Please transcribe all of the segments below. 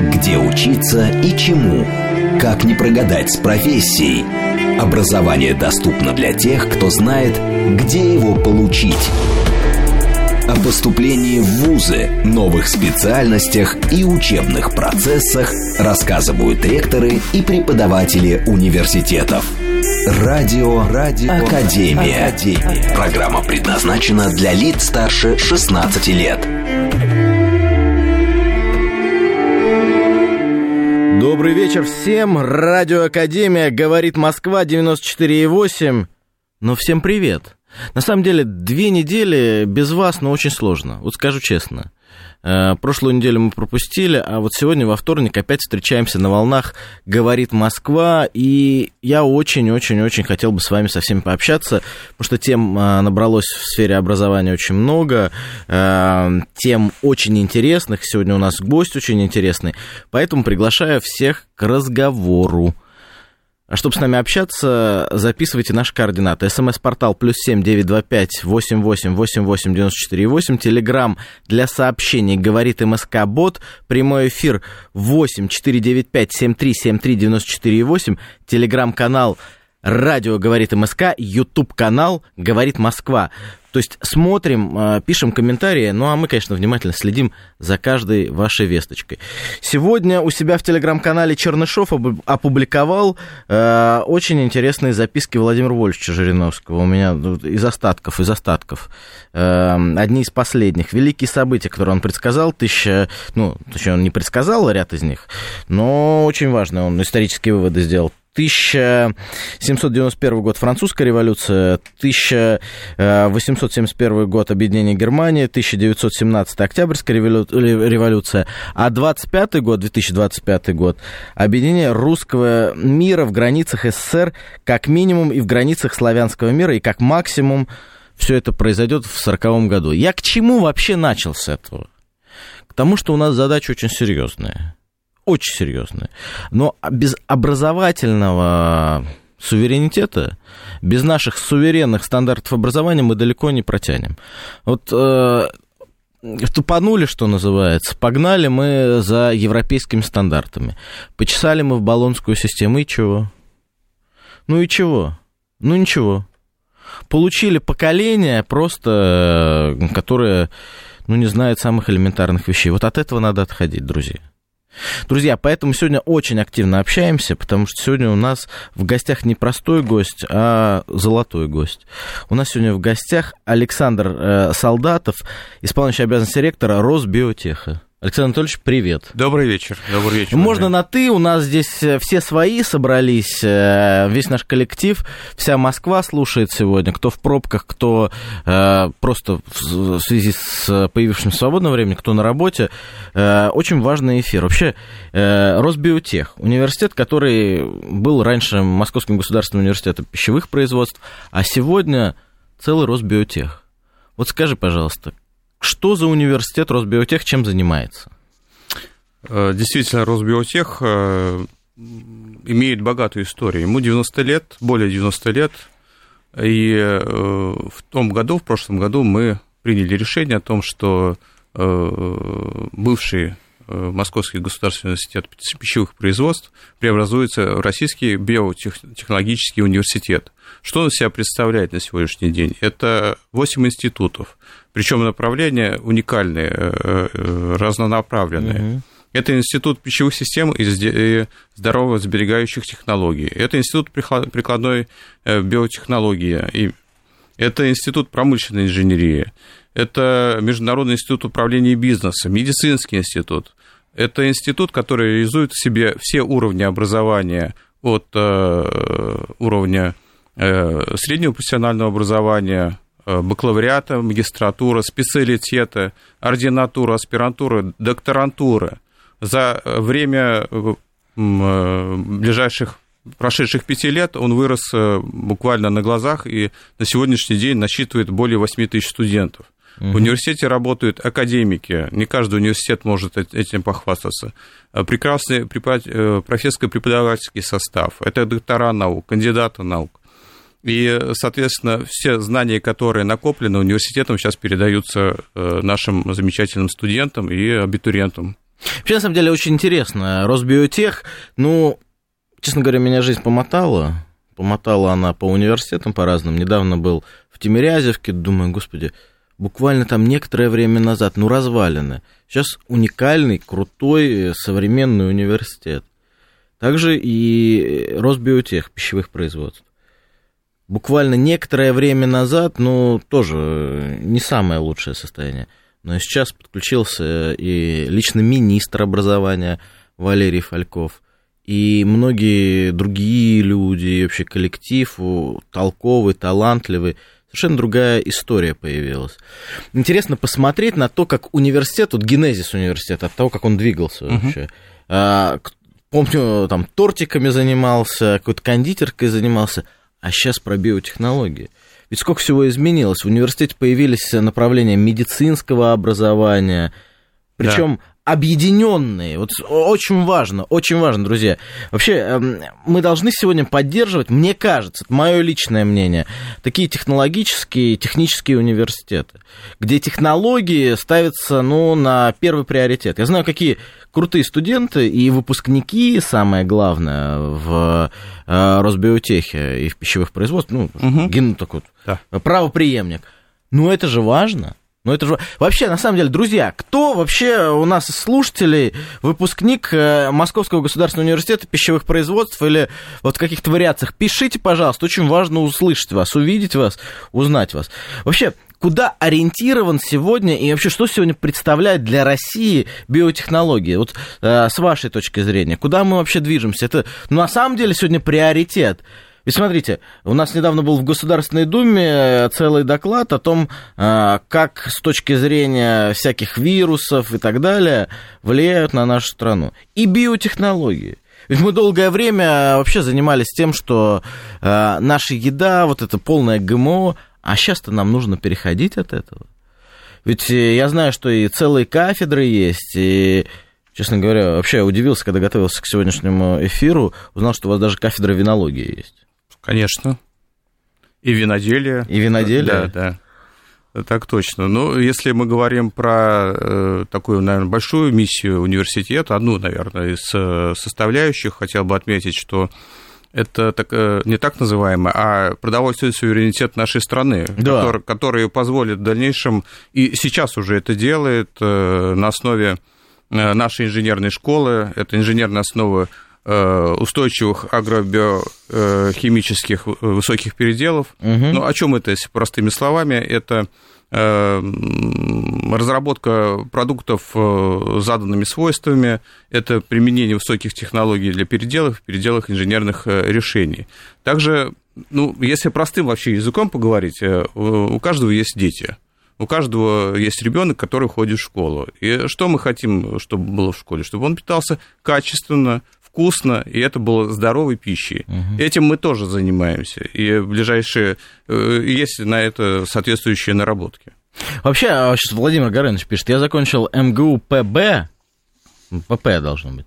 Где учиться и чему? Как не прогадать с профессией? Образование доступно для тех, кто знает, где его получить. О поступлении в ВУЗы, новых специальностях и учебных процессах рассказывают ректоры и преподаватели университетов. Радио, Радио Академия. Академия. Программа предназначена для лиц старше 16 лет. Добрый вечер всем. Радио Академия говорит Москва 94,8. Ну, всем привет. На самом деле, две недели без вас, ну, очень сложно. Вот скажу честно. Э, прошлую неделю мы пропустили, а вот сегодня во вторник опять встречаемся на волнах «Говорит Москва», и я очень-очень-очень хотел бы с вами со всеми пообщаться, потому что тем э, набралось в сфере образования очень много, э, тем очень интересных, сегодня у нас гость очень интересный, поэтому приглашаю всех к разговору. А чтобы с нами общаться, записывайте наши координаты. СМС-портал плюс семь девять два пять восемь восемь восемь восемь девяносто четыре восемь. Телеграмм для сообщений говорит МСК Бот. Прямой эфир восемь четыре девять пять семь три семь три девяносто четыре восемь. Телеграм-канал Радио говорит МСК, YouTube канал говорит Москва. То есть смотрим, э, пишем комментарии, ну а мы, конечно, внимательно следим за каждой вашей весточкой. Сегодня у себя в телеграм-канале Чернышов опубликовал э, очень интересные записки Владимира Вольфовича Жириновского. У меня из остатков, из остатков. Э, одни из последних. Великие события, которые он предсказал, тысяча, ну, точнее, он не предсказал ряд из них, но очень важно, он исторические выводы сделал. 1791 год французская революция, 1871 год объединение Германии, 1917 октябрьская революция, а 25 год, 2025 год, объединение русского мира в границах СССР как минимум и в границах славянского мира и как максимум все это произойдет в 1940 году. Я к чему вообще начал с этого? К тому, что у нас задача очень серьезная очень серьезные. Но без образовательного суверенитета, без наших суверенных стандартов образования мы далеко не протянем. Вот э, тупанули, что называется, погнали мы за европейскими стандартами. Почесали мы в баллонскую систему, и чего? Ну и чего? Ну ничего. Получили поколение просто, э, которое, ну, не знает самых элементарных вещей. Вот от этого надо отходить, друзья. Друзья, поэтому сегодня очень активно общаемся, потому что сегодня у нас в гостях не простой гость, а золотой гость. У нас сегодня в гостях Александр э, Солдатов, исполняющий обязанности ректора Росбиотеха. Александр Анатольевич, привет. Добрый вечер. Добрый вечер. Можно на ты. У нас здесь э, все свои собрались, э, весь наш коллектив, вся Москва слушает сегодня. Кто в пробках, кто э, просто в связи с появившимся свободным временем, кто на работе. Очень важный эфир. Вообще, Росбиотех, университет, который был раньше Московским государственным университетом пищевых производств, а сегодня целый Росбиотех. Вот скажи, пожалуйста, что за университет Росбиотех, чем занимается? Э, действительно, Росбиотех э, имеет богатую историю. Ему 90 лет, более 90 лет. И э, в том году, в прошлом году, мы приняли решение о том, что бывший Московский государственный университет пищевых производств преобразуется в Российский биотехнологический университет. Что он из себя представляет на сегодняшний день? Это 8 институтов, причем направления уникальные, э, э, разнонаправленные. Угу. Это Институт пищевых систем и здоровых сберегающих технологий. Это Институт прикладной э, биотехнологии. И это Институт промышленной инженерии. Это Международный институт управления бизнесом, медицинский институт. Это институт, который реализует в себе все уровни образования от э, уровня э, среднего профессионального образования, э, бакалавриата, магистратура, специалитета, ординатура, аспирантура, докторантура. За время э, э, ближайших прошедших пяти лет он вырос э, буквально на глазах и на сегодняшний день насчитывает более 8 тысяч студентов. В университете работают академики, не каждый университет может этим похвастаться. Э, прекрасный э, профессорско-преподавательский состав, это доктора наук, кандидаты наук. И, соответственно, все знания, которые накоплены университетом, сейчас передаются э, нашим замечательным студентам и абитуриентам. Вообще, на самом деле, очень интересно. Росбиотех, ну, честно говоря, меня жизнь помотала. Помотала она по университетам по разным. Недавно был в Тимирязевке, думаю, господи, буквально там некоторое время назад, ну, развалины. Сейчас уникальный, крутой, современный университет. Также и Росбиотех пищевых производств. Буквально некоторое время назад, ну, тоже не самое лучшее состояние. Но сейчас подключился и лично министр образования Валерий Фальков, и многие другие люди, и вообще коллектив толковый, талантливый. Совершенно другая история появилась. Интересно посмотреть на то, как университет, вот генезис университета, от того, как он двигался вообще. Uh-huh. Помню, там тортиками занимался, какой-то кондитеркой занимался, а сейчас про биотехнологии. Ведь сколько всего изменилось. В университете появились направления медицинского образования, причем объединенные. Вот очень важно, очень важно, друзья. Вообще, эм, мы должны сегодня поддерживать, мне кажется, это мое личное мнение, такие технологические, технические университеты, где технологии ставятся, ну, на первый приоритет. Я знаю, какие крутые студенты и выпускники, самое главное, в э, Росбиотехе и в пищевых производствах, ну, угу. ген такой да. правоприемник. Ну, это же важно. Ну, это же... Вообще, на самом деле, друзья, кто вообще у нас слушателей выпускник э, Московского государственного университета пищевых производств или вот в каких-то вариациях? Пишите, пожалуйста, очень важно услышать вас, увидеть вас, узнать вас. Вообще, куда ориентирован сегодня и вообще что сегодня представляет для России биотехнологии? Вот э, с вашей точки зрения, куда мы вообще движемся? Это ну, на самом деле сегодня приоритет. И смотрите, у нас недавно был в Государственной Думе э, целый доклад о том, э, как с точки зрения всяких вирусов и так далее влияют на нашу страну. И биотехнологии. Ведь мы долгое время вообще занимались тем, что э, наша еда, вот это полное ГМО, а сейчас-то нам нужно переходить от этого. Ведь я знаю, что и целые кафедры есть, и, честно говоря, вообще я удивился, когда готовился к сегодняшнему эфиру, узнал, что у вас даже кафедра винологии есть. Конечно. И виноделие. И виноделие? Да, да. Так точно. Ну, если мы говорим про э, такую, наверное, большую миссию университета, одну, наверное, из э, составляющих, хотел бы отметить, что это так, э, не так называемое, а продовольственный суверенитет нашей страны, да. который, который позволит в дальнейшем, и сейчас уже это делает э, на основе э, нашей инженерной школы, это инженерная основа устойчивых агробиохимических высоких переделов. Угу. Ну, о чем это, если простыми словами? Это э, разработка продуктов с заданными свойствами, это применение высоких технологий для переделов, переделах инженерных э, решений. Также, ну, если простым вообще языком поговорить, у каждого есть дети. У каждого есть ребенок, который ходит в школу. И что мы хотим, чтобы было в школе? Чтобы он питался качественно, вкусно, и это было здоровой пищей. Угу. Этим мы тоже занимаемся, и ближайшие э, есть на это соответствующие наработки. Вообще, а сейчас Владимир Горыныч пишет, я закончил МГУ ПБ, ПП должно быть,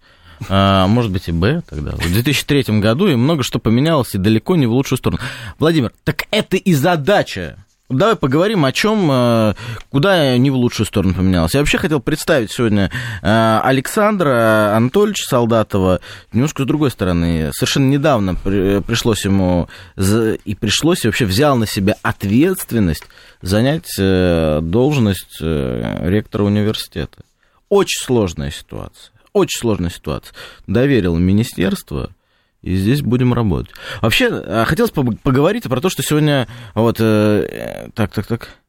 а, может быть и Б тогда, в 2003 году, и много что поменялось, и далеко не в лучшую сторону. Владимир, так это и задача Давай поговорим о чем, э, куда не в лучшую сторону поменялось. Я вообще хотел представить сегодня э, Александра Анатольевича Солдатова немножко с другой стороны. Совершенно недавно пришлось ему, и пришлось, и вообще взял на себя ответственность занять э, должность ректора университета. Очень сложная ситуация. Очень сложная ситуация. Доверил министерство, и здесь будем работать. Вообще, а, хотелось поговорить про то, что сегодня... Вот, э, так, так, так.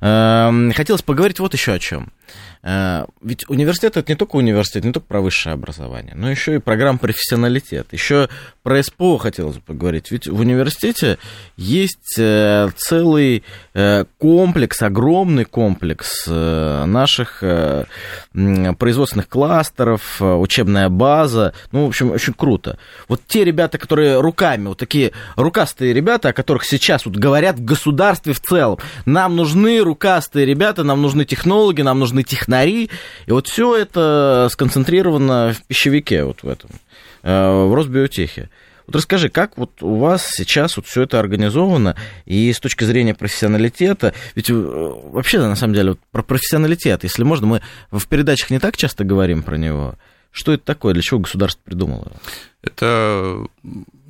Э, хотелось поговорить вот еще о чем. Э, ведь университет это не только университет, не только про высшее образование, но еще и программа профессионалитет. Еще про СПО хотелось бы поговорить. Ведь в университете есть э, целый э, комплекс, огромный комплекс наших производственных кластеров, учебная база. Ну, в общем, очень круто. Вот те ребята, которые руками, вот такие рукастые ребята, о которых сейчас вот говорят в государстве в целом. Нам нужны рукастые ребята, нам нужны технологи, нам нужны технари. И вот все это сконцентрировано в пищевике, вот в этом, э, в Росбиотехе. Вот расскажи, как вот у вас сейчас вот все это организовано, и с точки зрения профессионалитета, ведь э, вообще, на самом деле, вот про профессионалитет, если можно, мы в передачах не так часто говорим про него, что это такое, для чего государство придумало? Это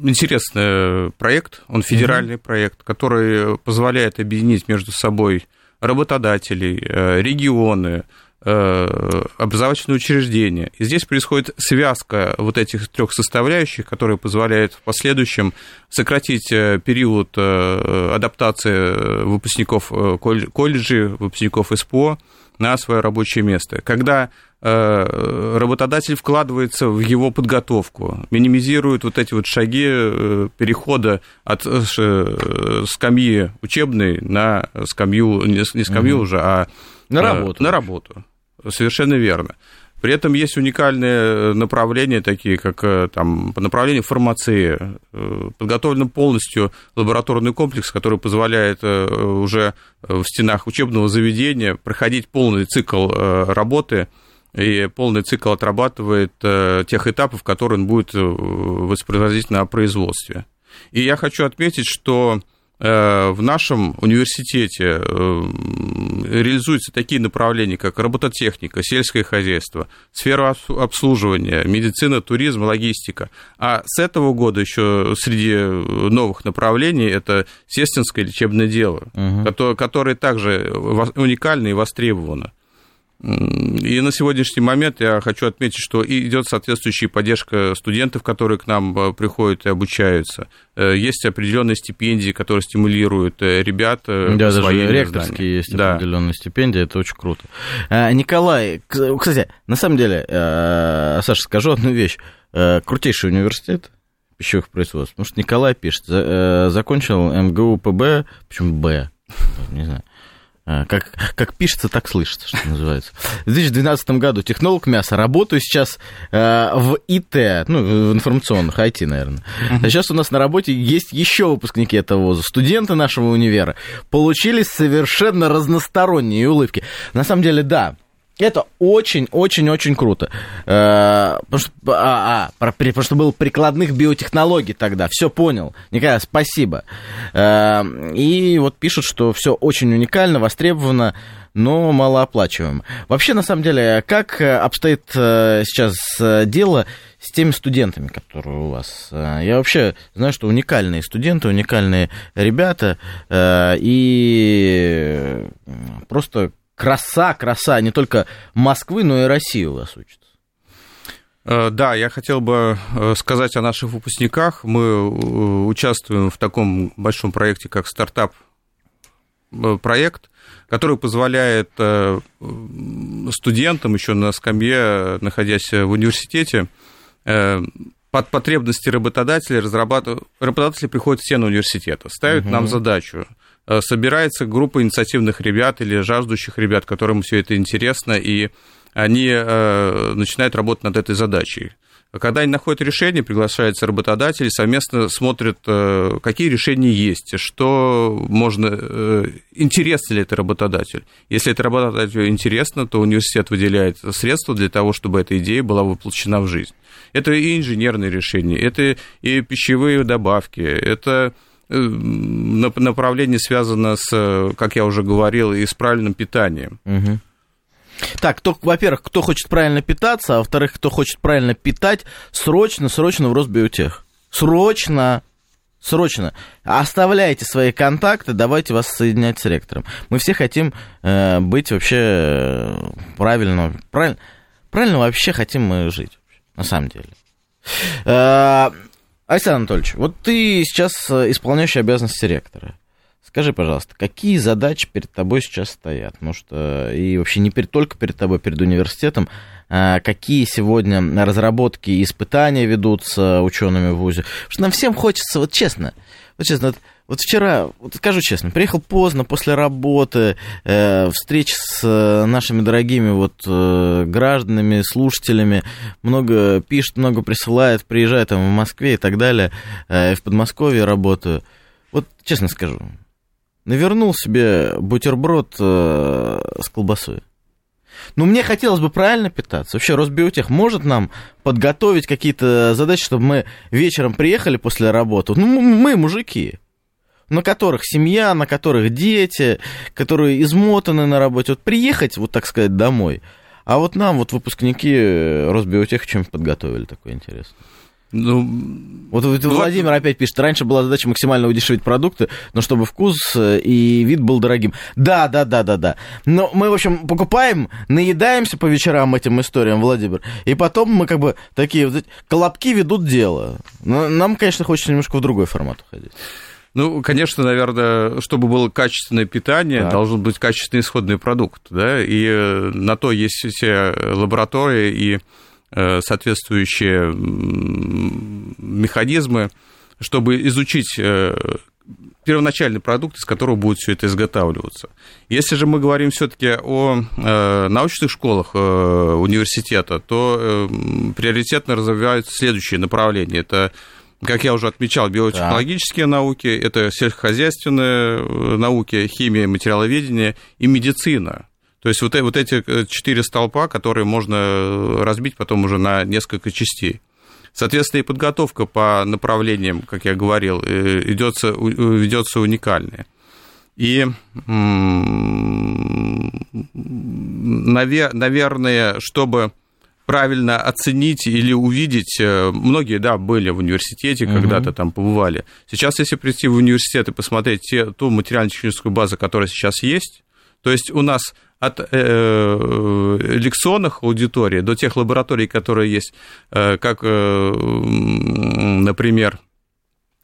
интересный проект, он федеральный mm-hmm. проект, который позволяет объединить между собой работодателей, э, регионы, э, образовательные учреждения. И здесь происходит связка вот этих трех составляющих, которые позволяют в последующем сократить э, период адаптации выпускников колледжей, выпускников СПО на свое рабочее место. Когда Э, работодатель вкладывается в его подготовку, минимизирует вот эти вот шаги э, перехода от э, скамьи учебной на скамью, не скамью угу. уже, а на работу. На работу. Совершенно верно. При этом есть уникальные направления, такие как там, по направлению фармации. Подготовлен полностью лабораторный комплекс, который позволяет уже в стенах учебного заведения проходить полный цикл работы и полный цикл отрабатывает э, тех этапов, которые он будет э, воспроизводить на производстве. И я хочу отметить, что э, в нашем университете реализуются такие направления, как робототехника, сельское хозяйство, сфера обслуживания, медицина, туризм, логистика. А с этого года еще среди новых направлений это сестинское лечебное дело, угу. которое также уникально и востребовано. И на сегодняшний момент я хочу отметить, что идет соответствующая поддержка студентов, которые к нам э, приходят и обучаются. Э, есть определенные стипендии, которые стимулируют э, ребят. Да, даже ректорские знания. есть да. определенные стипендии, это очень круто. Николай, кстати, на самом деле, Саша, скажу одну вещь. Крутейший университет, пищевых производств. Потому что Николай пишет, закончил МГУ ПБ, почему Б, не знаю, как, как пишется, так слышится, что называется. В 2012 году технолог мяса. Работаю сейчас э, в ИТ, ну, в информационных, IT, наверное. А сейчас у нас на работе есть еще выпускники этого вуза. Студенты нашего универа получили совершенно разносторонние улыбки. На самом деле, да, это очень-очень-очень круто. Э, потому что, а, а, потому что было прикладных биотехнологий тогда. Все понял. Николай, спасибо. Э, и вот пишут, что все очень уникально, востребовано, но малооплачиваемо. Вообще, на самом деле, как обстоит э, сейчас дело с теми студентами, которые у вас? Я вообще знаю, что уникальные студенты, уникальные ребята, и просто краса, краса не только Москвы, но и России у вас учится. Э, да, я хотел бы э, сказать о наших выпускниках. Мы э, участвуем в таком большом проекте, как стартап проект, который позволяет студентам еще на скамье, находясь в университете, под потребности работодателей разрабатывать... Работодатели приходят все на университет, ставят угу. нам задачу собирается группа инициативных ребят или жаждущих ребят, которым все это интересно, и они э, начинают работать над этой задачей. Когда они находят решение, приглашаются работодатели, совместно смотрят, э, какие решения есть, что можно, интересно ли это работодатель. Если это работодателю интересно, то университет выделяет средства для того, чтобы эта идея была воплощена в жизнь. Это и инженерные решения, это и пищевые добавки, это Э, направление связано с, как я уже говорил, и с правильным питанием. Так, кто, во-первых, кто хочет правильно питаться, а во-вторых, кто хочет правильно питать, срочно, срочно в Росбиотех. Срочно, срочно. Оставляйте свои контакты, давайте вас соединять с ректором. Мы все хотим э, быть вообще э, правильно, правильно, правильно вообще хотим мы жить, на самом деле. Э, Александр Анатольевич, вот ты сейчас э, исполняющий обязанности ректора. Скажи, пожалуйста, какие задачи перед тобой сейчас стоят? Потому что и вообще не перед, только перед тобой, перед университетом, а какие сегодня разработки и испытания ведутся учеными в ВУЗе? Потому что нам всем хочется, вот честно, вот честно, вот вчера, вот скажу честно, приехал поздно после работы, э, встреч с э, нашими дорогими вот э, гражданами, слушателями, много пишет, много присылает, приезжает там в Москве и так далее, э, в Подмосковье работаю. Вот честно скажу, навернул себе бутерброд э, с колбасой. Ну, мне хотелось бы правильно питаться. Вообще, Росбиотех может нам подготовить какие-то задачи, чтобы мы вечером приехали после работы? Ну, мы мужики, на которых семья, на которых дети, которые измотаны на работе. Вот приехать, вот так сказать, домой. А вот нам, вот выпускники Росбиотеха, чем подготовили такое интересное? Ну, вот, вот Владимир опять пишет, раньше была задача максимально удешевить продукты, но чтобы вкус э, и вид был дорогим. Да, да, да, да, да. Но мы, в общем, покупаем, наедаемся по вечерам этим историям, Владимир, и потом мы как бы такие вот колобки ведут дело. Но нам, конечно, хочется немножко в другой формат уходить. Ну, конечно, наверное, чтобы было качественное питание, да. должен быть качественный исходный продукт, да, и э, на то есть все лаборатории и Э, соответствующие механизмы, чтобы изучить э, первоначальный продукт, из которого будет все это изготавливаться. Если же мы говорим все-таки о э, научных школах университета, то приоритетно развиваются следующие направления. Это, как я уже отмечал, биотехнологические да. науки, это сельскохозяйственные науки, химия, материаловедение и медицина. То есть вот, вот эти э, четыре столпа, которые можно э, разбить потом уже на несколько частей. Соответственно, и подготовка по направлениям, как я говорил, э, ведется, ведется уникальная. И, наверное, чтобы правильно оценить или увидеть, многие, да, были в университете, угу. когда-то там побывали. Сейчас, если прийти в университет и посмотреть те, ту материально-техническую базу, которая сейчас есть, то есть у нас от э, лекционных аудиторий до тех лабораторий, которые есть, э, как, э, например,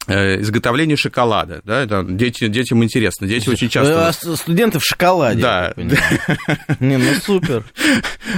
Э, изготовление шоколада, да, это дети, детям интересно, дети очень часто... А студенты в шоколаде. Да. Не, ну супер.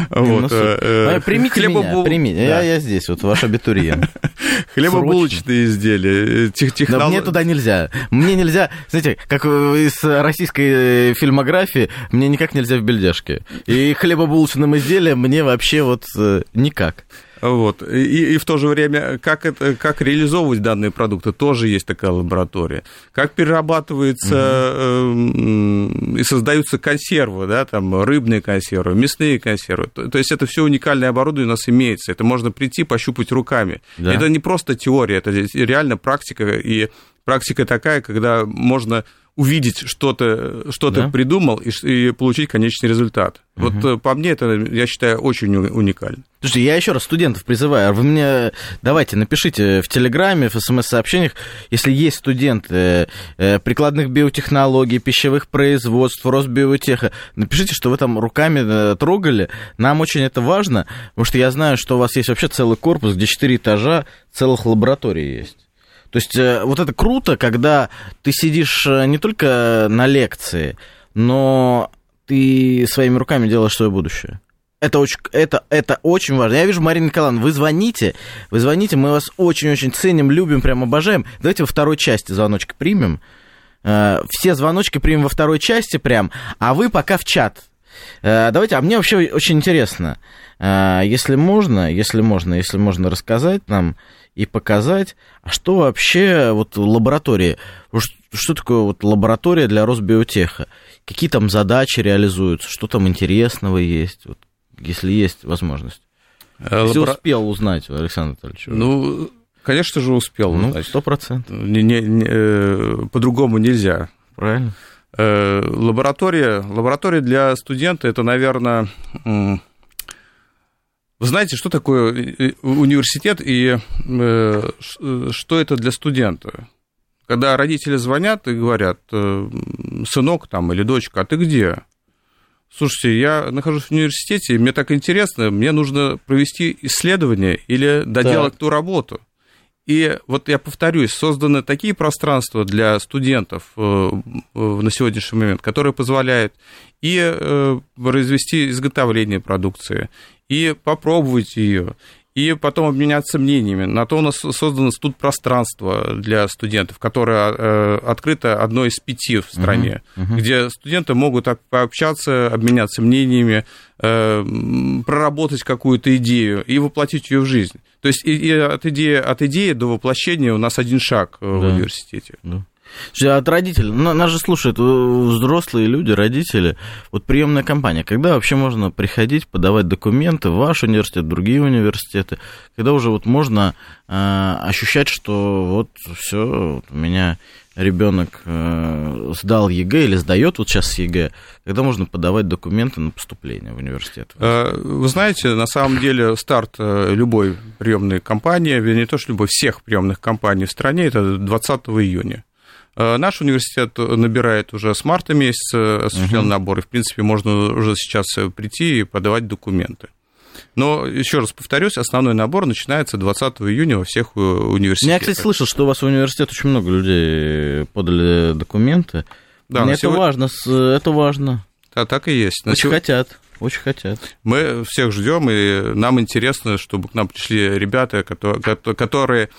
Вот. Ну э, а, примите меня, примите, я здесь, вот ваш абитуриент. Хлебобулочные изделия, технологии. мне туда нельзя. Мне нельзя, знаете, как из российской фильмографии, мне никак нельзя в бельдяшке. И хлебобулочным изделиям мне вообще вот э, никак. Вот. И, и в то же время, как, это, как реализовывать данные продукты, тоже есть такая лаборатория. Как перерабатывается угу. э, и создаются консервы, да, там, рыбные консервы, мясные консервы. То, то есть это все уникальное оборудование у нас имеется. Это можно прийти, пощупать руками. Да. Это не просто теория, это реально практика. И практика такая, когда можно увидеть что-то, что да? ты придумал и, и получить конечный результат. Угу. Вот э, по мне это, я считаю, очень уникально. Слушайте, я еще раз студентов призываю, вы мне давайте напишите в Телеграме, в СМС-сообщениях, если есть студенты э, прикладных биотехнологий, пищевых производств, Росбиотеха, напишите, что вы там руками э, трогали. Нам очень это важно, потому что я знаю, что у вас есть вообще целый корпус, где четыре этажа целых лабораторий есть. То есть э, вот это круто, когда ты сидишь э, не только на лекции, но ты своими руками делаешь свое будущее. Это очень, это, это очень важно. Я вижу, Марина Николаевна, вы звоните, вы звоните, мы вас очень-очень ценим, любим, прям обожаем. Давайте во второй части звоночки примем. Э, все звоночки примем во второй части прям, а вы пока в чат. Давайте, а мне вообще очень интересно, если можно, если можно, если можно рассказать нам, и показать, а что вообще вот лаборатория, что такое вот лаборатория для Росбиотеха, какие там задачи реализуются, что там интересного есть, вот, если есть возможность. Э, если Лабора... успел узнать, Александр Анатольевич. Ну, конечно же, успел ну. Сто процентов. Не, не, не, э, по-другому нельзя. Правильно. Э, лаборатория, лаборатория для студента, это, наверное, вы знаете, что такое э, э, университет и что это для студента? Когда родители звонят и говорят, сынок там или дочка, а ты где? Слушайте, я нахожусь в университете, мне так интересно, мне нужно провести исследование или доделать да. ту работу. И вот я повторюсь, созданы такие пространства для студентов на сегодняшний момент, которые позволяют и произвести изготовление продукции, и попробовать ее, и потом обменяться мнениями. На то у нас создано тут пространство для студентов, которое э, открыто одно из пяти в стране, uh-huh, uh-huh. где студенты могут пообщаться, обменяться мнениями, э, проработать какую-то идею и воплотить ее в жизнь. То есть и, и от, идеи, от идеи до воплощения у нас один шаг э, да. в университете. Да. От родителей, нас же слушают взрослые люди, родители. Вот приемная компания, когда вообще можно приходить, подавать документы в ваш университет, другие университеты, когда уже вот можно э, ощущать, что вот все, у меня ребенок э, сдал ЕГЭ или сдает вот сейчас ЕГЭ, когда можно подавать документы на поступление в университет? Э, вы знаете, на самом деле старт э, любой приемной кампании, вернее, не то, что любой, всех приемных кампаний в стране, это 20 июня. Наш университет набирает уже с марта месяца осуществлен uh-huh. набор, и, в принципе, можно уже сейчас прийти и подавать документы. Но, еще раз повторюсь, основной набор начинается 20 июня во всех э, университетах. Я, кстати, слышал, что у вас в университет очень много людей подали документы. Да, это сегодня... важно, это важно. Да, так и есть. Очень сегодня... хотят. Очень хотят. Мы всех ждем, и нам интересно, чтобы к нам пришли ребята, которые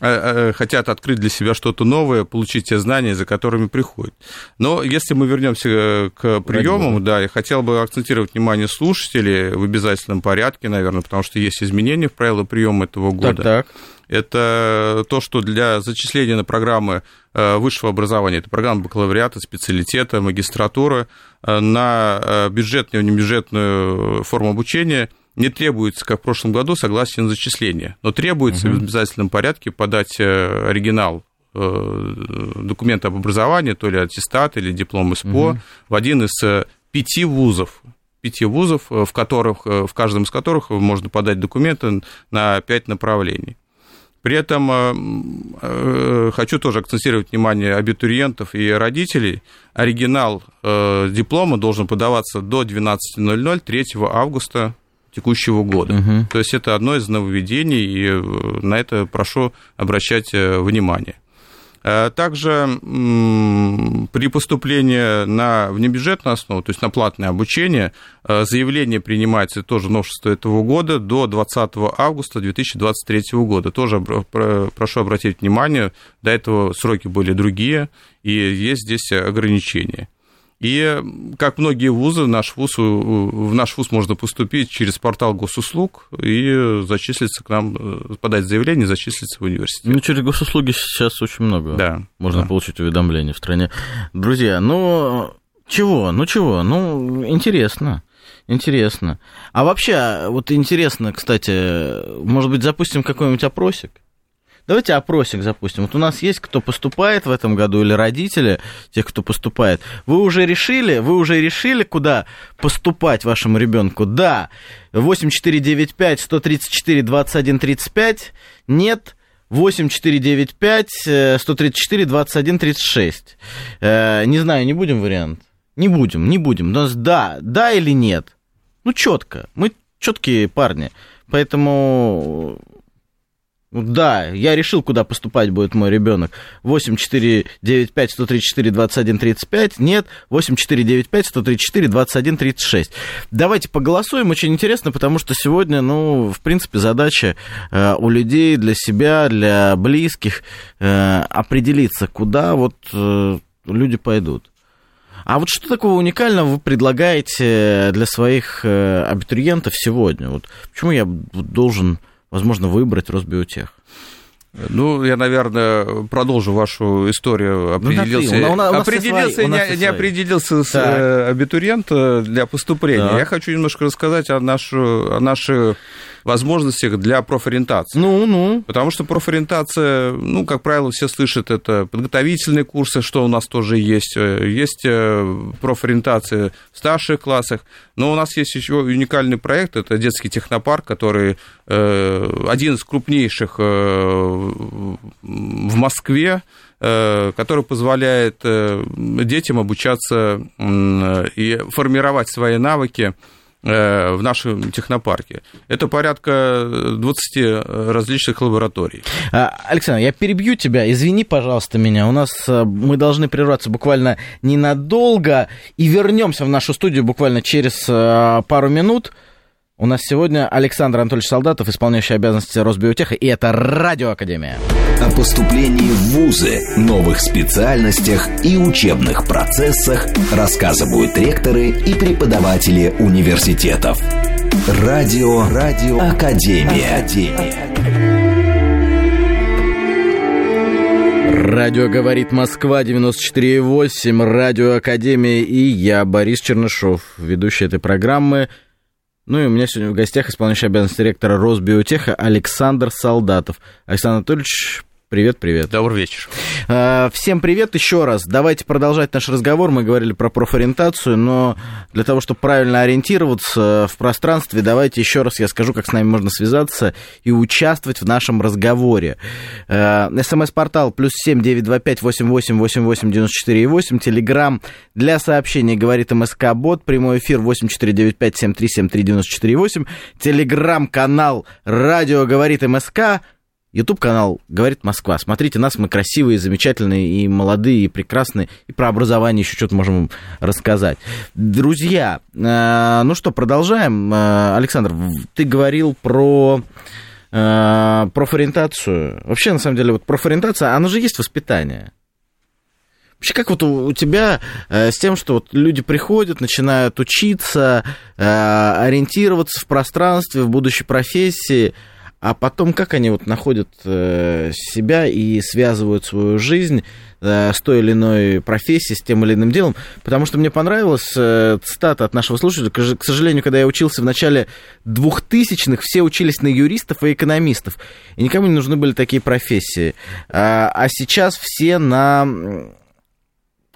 хотят открыть для себя что-то новое, получить те знания, за которыми приходят. Но если мы вернемся э, к приемам, да, я хотел бы акцентировать внимание слушателей в обязательном порядке, наверное, потому что есть изменения в правила приема этого года. Так, так. Это то, что для зачисления на программы высшего образования, это программа бакалавриата, специалитета, магистратура, на бюджетную и небюджетную форму обучения – не требуется, как в прошлом году, согласие на зачисление, но требуется угу. в обязательном порядке подать э, оригинал э, документа об образовании, то ли аттестат или диплом СПО, угу. в один из э, пяти вузов, пяти вузов, в, которых, в каждом из которых можно подать документы на пять направлений. При этом хочу тоже акцентировать внимание абитуриентов и родителей. Оригинал диплома должен подаваться до 12.00 3 августа текущего года. Угу. То есть это одно из нововведений, и э, на это прошу обращать э, внимание. Э, также при поступлении на внебюджетную основу, то есть на платное обучение, заявление принимается тоже новшество этого года до 20 августа 2023 года. Тоже прошу обратить внимание, до этого сроки были другие, и есть здесь ограничения. И, как многие вузы, наш вуз, в наш вуз можно поступить через портал госуслуг и зачислиться к нам, э, подать заявление, зачислиться в университет. Ну, через госуслуги сейчас очень много да, можно да. получить уведомления в стране. Друзья, ну, чего, ну чего, ну, интересно. Интересно. А вообще, вот интересно, кстати, может быть, запустим какой-нибудь опросик? Давайте опросик запустим. Вот у нас есть кто поступает в этом году или родители тех, кто поступает. Вы уже решили, вы уже решили, куда поступать вашему ребенку? Да. 8495 134 21 35. Нет. 8495 134 21 36. Не знаю, не будем вариант? Не будем, не будем. У нас да, да или нет. Ну, четко. Мы четкие парни. Поэтому да, я решил, куда поступать будет мой ребенок. 8495 134 21 35. Нет, 8495 134 21 36. Давайте поголосуем. Очень интересно, потому что сегодня, ну, в принципе, задача э, у людей для себя, для близких э, определиться, куда вот э, люди пойдут. А вот что такого уникального вы предлагаете для своих э, абитуриентов сегодня? Вот почему я должен возможно, выбрать Росбиотех? Ну, я, наверное, продолжу вашу историю. Ну, определился, ну, у нас, у нас определился свои, не, не определился с э, абитуриента для поступления. Да. Я хочу немножко рассказать о, нашу, о наших возможностях для профориентации. Ну, ну. Потому что профориентация, ну, как правило, все слышат, это подготовительные курсы, что у нас тоже есть. Есть э, профориентация в старших классах. Но у нас есть еще уникальный проект, это детский технопарк, который э, один из крупнейших э, в Москве, который позволяет детям обучаться и формировать свои навыки Э, в нашем технопарке. Это порядка 20 различных лабораторий. А, Александр, я перебью тебя. Извини, пожалуйста, меня. У нас э, мы должны прерваться буквально ненадолго и вернемся в нашу студию буквально через э, пару минут. У нас сегодня Александр Анатольевич Солдатов, исполняющий обязанности Росбиотеха, и это Радиоакадемия. О поступлении в ВУЗы, новых специальностях и учебных процессах рассказывают ректоры и преподаватели университетов. Радио, Радио Академия. Академия. Радио «Говорит Москва», 94,8, Радио Академия и я, Борис Чернышов, ведущий этой программы. Ну и у меня сегодня в гостях исполняющий обязанности директора Росбиотеха Александр Солдатов. Александр Анатольевич, Привет, привет. Добрый вечер. А, всем привет еще раз. Давайте продолжать наш разговор. Мы говорили про профориентацию, но для того, чтобы правильно ориентироваться в пространстве, давайте еще раз я скажу, как с нами можно связаться и участвовать в нашем разговоре. А, СМС-портал плюс семь девять два пять восемь восемь восемь восемь девяносто четыре восемь. Телеграмм для сообщений говорит МСК Бот. Прямой эфир восемь четыре девять пять семь три семь три девяносто четыре восемь. Телеграм-канал Радио говорит МСК. YouTube-канал «Говорит Москва». Смотрите нас, мы красивые, замечательные и молодые, и прекрасные, и про образование еще что-то можем рассказать. Друзья, э, ну что, продолжаем. Э, Александр, ты говорил про э, профориентацию. Вообще, на самом деле, вот профориентация, она же есть воспитание. Вообще, как вот у, тебя с тем, что вот люди приходят, начинают учиться, ориентироваться в пространстве, в будущей профессии – а потом как они вот находят э, себя и связывают свою жизнь э, с той или иной профессией, с тем или иным делом. Потому что мне понравилась э, цитата от нашего слушателя. К сожалению, когда я учился в начале 2000-х, все учились на юристов и экономистов. И никому не нужны были такие профессии. А, а сейчас все на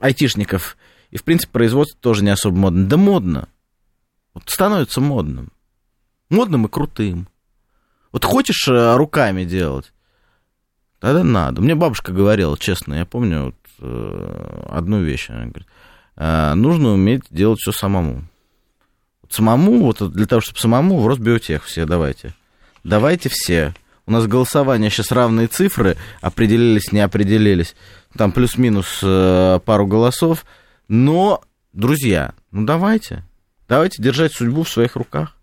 айтишников. И, в принципе, производство тоже не особо модно. Да модно. Вот становится модным. Модным и крутым. Вот хочешь э, руками делать, тогда надо. Мне бабушка говорила, честно, я помню вот, э, одну вещь. Она говорит, «Э, нужно уметь делать все самому. Вот самому, вот для того, чтобы самому, в Росбиотех все давайте. Давайте все. У нас голосование сейчас равные цифры, определились, не определились. Там плюс-минус пару голосов. Но, друзья, ну давайте. Давайте держать судьбу в своих руках.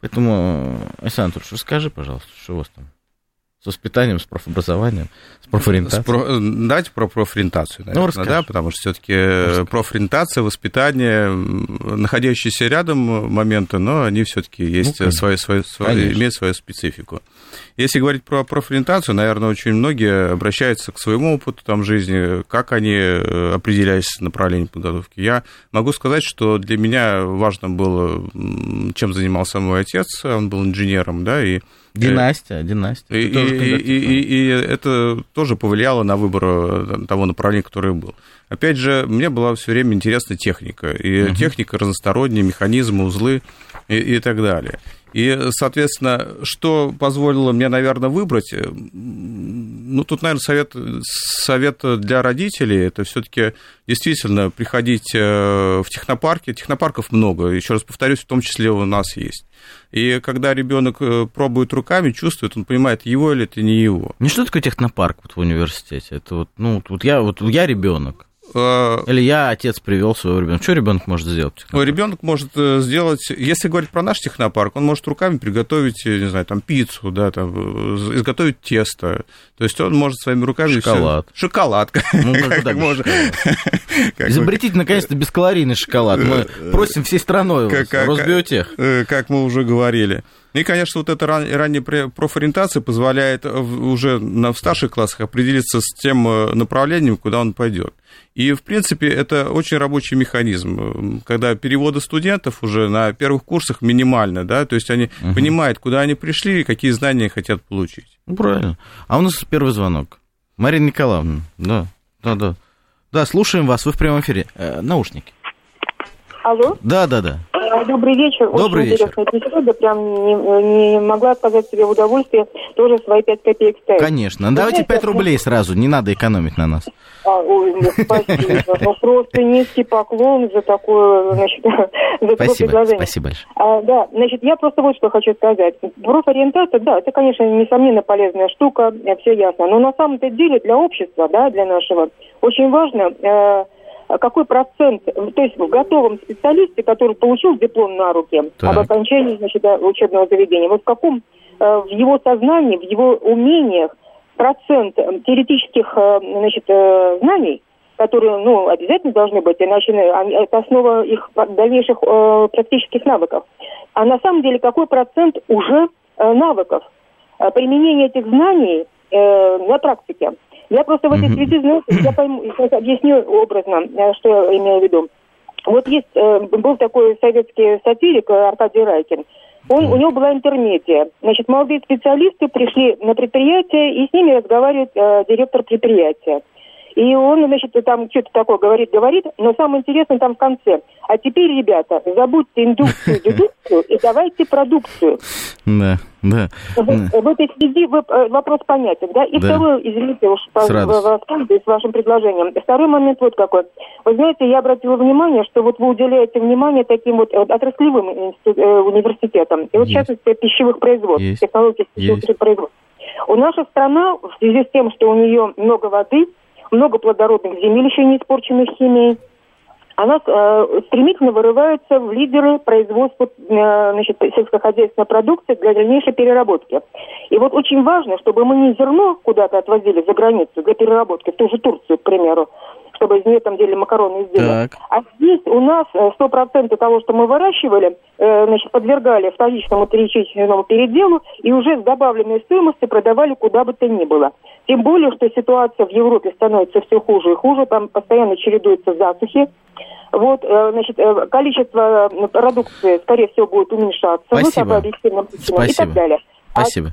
Поэтому, Александр Анатольевич, расскажи, пожалуйста, что у вас там с воспитанием, с профобразованием, с профориентацией? С про... Давайте про профориентацию, ну, наверное, ну, да, потому что все-таки профориентация, воспитание, находящиеся рядом моменты, но они все-таки есть ну, свои, свои, свои, имеют свою специфику. Если говорить про профориентацию, наверное, очень многие обращаются к своему опыту там, жизни, как они э, определялись направлением подготовки. Я могу сказать, что для меня важно было, чем занимался мой отец, он был инженером, да, и Династия, династия. И, и, и, и это тоже повлияло на выбор э, того направления, которое был. Опять же, мне была все время интересна техника. И угу. техника разносторонняя, механизмы, узлы и, и так далее. И, соответственно, что позволило мне, наверное, выбрать, э, ну, тут, наверное, совет, совет для родителей, это все-таки действительно приходить э, в технопарки. Технопарков много, еще раз повторюсь, в том числе у нас есть. И когда ребенок э, пробует руками, чувствует, он понимает, его или это не его. Не что такое технопарк вот в университете? Это вот, ну, вот я, вот я ребенок. А, Или я, отец, привел своего ребенка. Что ребенок может сделать? Ребенок может э, сделать, если говорить про наш технопарк, он может руками приготовить, не знаю, там пиццу, да, там, изготовить тесто. То есть он может своими руками... Шоколад. Все... Шоколад. Ну, как, как можно... Изобретите, наконец-то, бескалорийный шоколад. Мы э, просим всей страной как, Росбиотех. Э, как мы уже говорили. И, конечно, вот эта ран, ранняя профориентация позволяет уже на, в старших классах определиться с тем направлением, куда он пойдет. И, в принципе, это очень рабочий механизм, когда переводы студентов уже на первых курсах минимально, да, то есть они угу. понимают, куда они пришли и какие знания хотят получить. Ну, правильно. А у нас первый звонок. Марина Николаевна, да, да, да. Да, слушаем вас, вы в прямом эфире. Э, наушники. Алло? Да, да, да. Э, добрый вечер. Добрый Очень вечер. интересная беседа. Прям не, не могла отказать себе в удовольствии тоже свои пять копеек ставить. Конечно. Ну, давайте пять рублей сразу, не надо экономить на нас. А, ой, ну, спасибо. Ну, просто низкий поклон за такое, значит, за такое предложение. Спасибо большое. А, да, значит, я просто вот что хочу сказать. Профориентация, да, это, конечно, несомненно полезная штука, все ясно. Но на самом-то деле для общества, да, для нашего, очень важно... Э, какой процент, то есть в готовом специалисте, который получил диплом на руки так. об окончании значит, учебного заведения, вот в каком э, в его сознании, в его умениях процент теоретических э, значит, э, знаний, которые ну, обязательно должны быть, иначе это основа их дальнейших практических навыков. А на самом деле какой процент уже навыков применения этих знаний на практике? Я просто в этой связи, знаете, я пойму, объясню образно, э, что я имею в виду. Вот есть, э, был такой советский сатирик Аркадий Райкин. Он, у него была интермедия. Значит, молодые специалисты пришли на предприятие, и с ними разговаривает э, директор предприятия. И он, значит, там что-то такое говорит, говорит, но самое интересное там в конце. А теперь, ребята, забудьте индукцию, дедукцию и давайте продукцию. Да, да. В, этой связи вопрос понятен, да? И Да. второй, извините, уж С вашим предложением. Второй момент вот какой. Вы знаете, я обратила внимание, что вот вы уделяете внимание таким вот э, отраслевым э, университетам. И вот в частности пищевых производств, технологий пищевых производств. У наша страна, в связи с тем, что у нее много воды, много плодородных земель, еще не испорченных химией, она э, стремительно вырывается в лидеры производства э, значит, сельскохозяйственной продукции для дальнейшей переработки. И вот очень важно, чтобы мы не зерно куда-то отвозили за границу для переработки, в ту же Турцию, к примеру, чтобы из нее там делали макаронные изделия. Так. А здесь у нас э, 100% того, что мы выращивали, э, значит, подвергали вторичному перечисленному переделу и уже с добавленной стоимостью продавали куда бы то ни было. Тем более, что ситуация в Европе становится все хуже и хуже, там постоянно чередуются засухи. Вот, э, значит, э, количество э, продукции, скорее всего, будет уменьшаться. Ну, Спасибо. по объективным причинам И Спасибо. так далее. А Спасибо.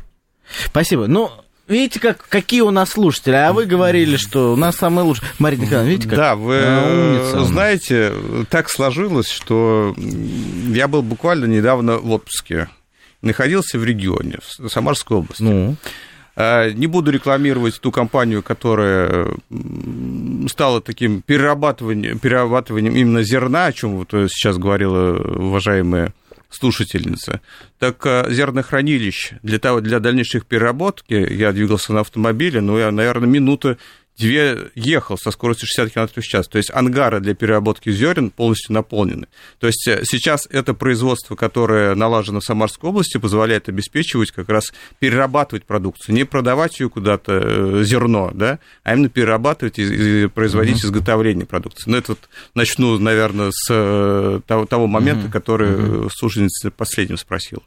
Спасибо. Ну, видите, как, какие у нас слушатели. А вы говорили, что у нас самые лучшие. Мария Николаевна, видите, как Да, вы А, умница знаете, так сложилось, что я был буквально недавно в отпуске. Находился в регионе, в Самарской области. Ну, А, Не буду рекламировать ту компанию, которая стала таким перерабатыванием, перерабатыванием именно зерна, о чем вот э, сейчас говорила уважаемая слушательница. Так э, зернохранилищ для, того, для дальнейших переработки, я двигался на автомобиле, ну, я, наверное, минуты две ехал со скоростью 60 км в час. То есть ангары для переработки зерен полностью наполнены. То есть э, сейчас это производство, которое налажено в Самарской области, позволяет обеспечивать как раз перерабатывать продукцию, не продавать ее куда-то э, зерно, да, а именно перерабатывать и, производить изготовление продукции. Ну, это вот начну, наверное, с э, того, того момента, который э, слушательница последним спросил.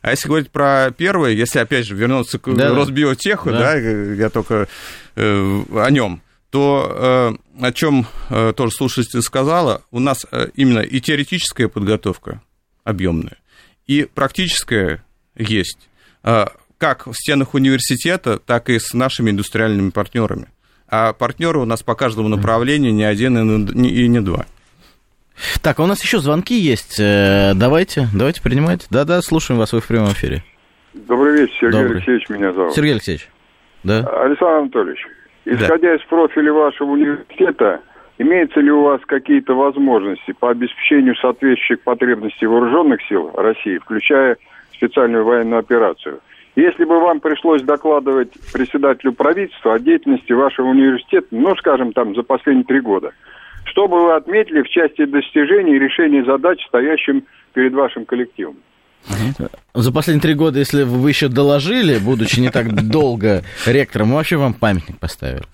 А если говорить про первое, если опять же вернуться к Да-да. Росбиотеху, Да. да, я только о нем, то э, о чем э, тоже слушатель сказала, у нас э, именно и теоретическая подготовка объемная, и практическая есть, э, как в стенах университета, так и с нашими индустриальными партнерами. А партнеры у нас по каждому направлению не один и не- два. Так, а у нас еще звонки есть. Э, Давайте, давайте принимать. Да-да, слушаем вас, вы в прямом эфире. Добрый вечер, Сергей Добрый. Алексеевич меня зовут. Сергей Алексеевич. Да. Александр Анатольевич, исходя из профиля вашего университета, имеется ли у вас какие-то возможности по обеспечению соответствующих потребностей вооруженных сил России, включая специальную военную операцию? Если бы вам пришлось докладывать председателю правительства о деятельности вашего университета, ну, скажем, там, за последние три года, что бы вы отметили в части достижений и решения задач, стоящим перед вашим коллективом? За последние три года, если вы еще доложили, будучи не так долго ректором, мы вообще вам памятник поставили.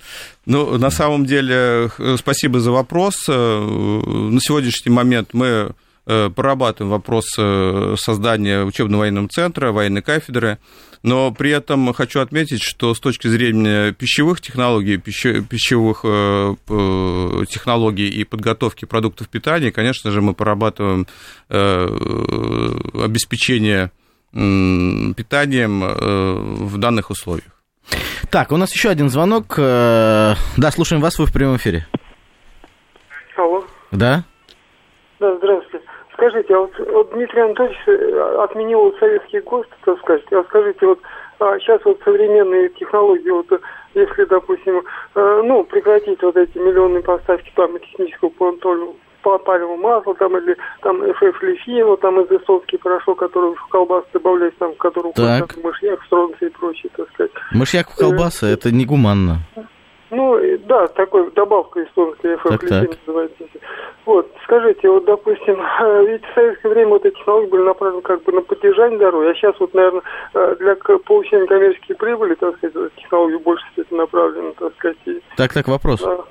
Ну, на самом деле, спасибо за вопрос. Э, На сегодняшний момент мы э, прорабатываем вопрос э, создания учебно-военного центра, военной кафедры, но при этом хочу отметить, что с точки зрения пищевых технологий, пище- пищевых э, п- технологий и подготовки продуктов питания, конечно же, мы прорабатываем э, обеспечение питанием э, в данных условиях. Так, у нас еще один звонок. Э, Да, слушаем вас, вы в прямом эфире. Алло. Да? Да, здравствуйте. Скажите, а вот, вот Дмитрий Анатольевич э, отменил вот советский ГОСТ, так сказать. А скажите, вот а сейчас вот современные технологии, вот э, если, допустим, э, ну, прекратить вот эти миллионные поставки там технического контроля по палевому маслу, там, или там ФФ лифину, там эзофский порошок, который в колбас добавляется, там, в который уходит мышьяк, стронцы и прочее, так сказать. Мышьяк в колбасы, это негуманно. Ну, да, такой добавка эстонская, Так, ФФ называется. Вот, скажите, вот, допустим, ведь в советское время вот эти технологии были направлены как бы на поддержание дороги, а сейчас вот, наверное, э, для получения коммерческой прибыли, так сказать, технологии в большей степени направлены, так сказать, и, Так, так, вопрос. а,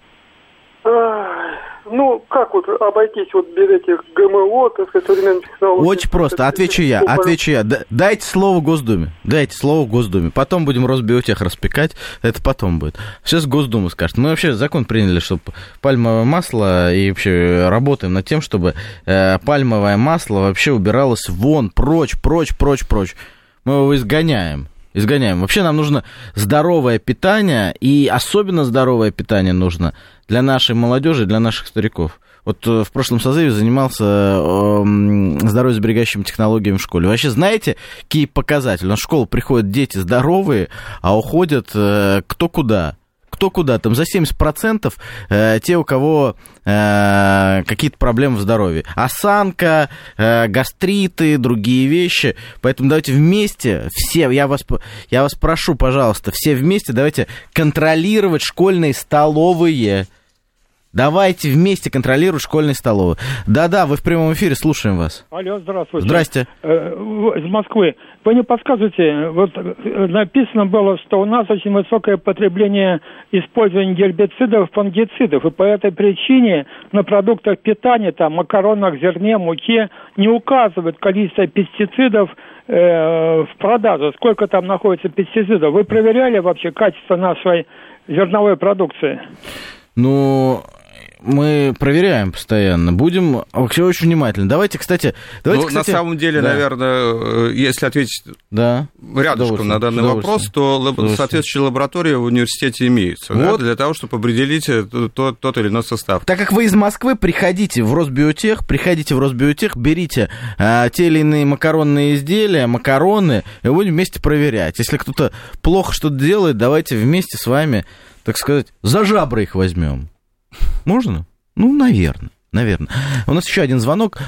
Ну, как вот обойтись вот без этих ГМО, так сказать, современных технологий? Очень просто. Отвечу я, отвечу я. Дайте слово Госдуме. Дайте слово Госдуме. Потом будем Росбиотех распекать. Это потом будет. Сейчас Госдума скажет. Мы вообще закон приняли, чтобы пальмовое масло и вообще работаем над тем, чтобы э, пальмовое масло вообще убиралось вон, прочь, прочь, прочь, прочь. Мы его изгоняем изгоняем. Вообще нам нужно здоровое питание, и особенно здоровое питание нужно для нашей молодежи, для наших стариков. Вот э, в прошлом созыве занимался э, здоровье технологиями в школе. Вообще знаете, какие показатели? На школу приходят дети здоровые, а уходят э, кто куда кто куда, там за 70% э, те, у кого э, какие-то проблемы в здоровье. Осанка, э, гастриты, другие вещи. Поэтому давайте вместе, все, я вас, я вас прошу, пожалуйста, все вместе давайте контролировать школьные столовые. Давайте вместе контролировать школьные столовые. Да-да, вы в прямом эфире, слушаем вас. Алло, здравствуйте. Здрасте. Э, из Москвы. Вы не подсказываете, вот э, написано было, что у нас очень высокое потребление использования гербицидов, фунгицидов, и по этой причине на продуктах питания, там, макаронах, зерне, муке не указывают количество пестицидов э, в продаже, сколько там находится пестицидов. Вы проверяли вообще качество нашей зерновой продукции? Ну, мы проверяем постоянно. Будем вообще очень внимательны. Давайте, кстати... Давайте, ну, кстати... На самом деле, да. наверное, э, если ответить да. рядышком на данный вопрос, то соответствующие лаборатории в университете имеются вот. да, для того, чтобы определить э, тот, тот или иной состав. Так как вы из Москвы, приходите в Росбиотех, приходите в Росбиотех, берите а, те или иные макаронные изделия, макароны, и будем вместе проверять. Если кто-то плохо что-то делает, давайте вместе с вами, так сказать, за жабры их возьмем. Можно? Ну, наверное. Наверное. У нас еще один звонок.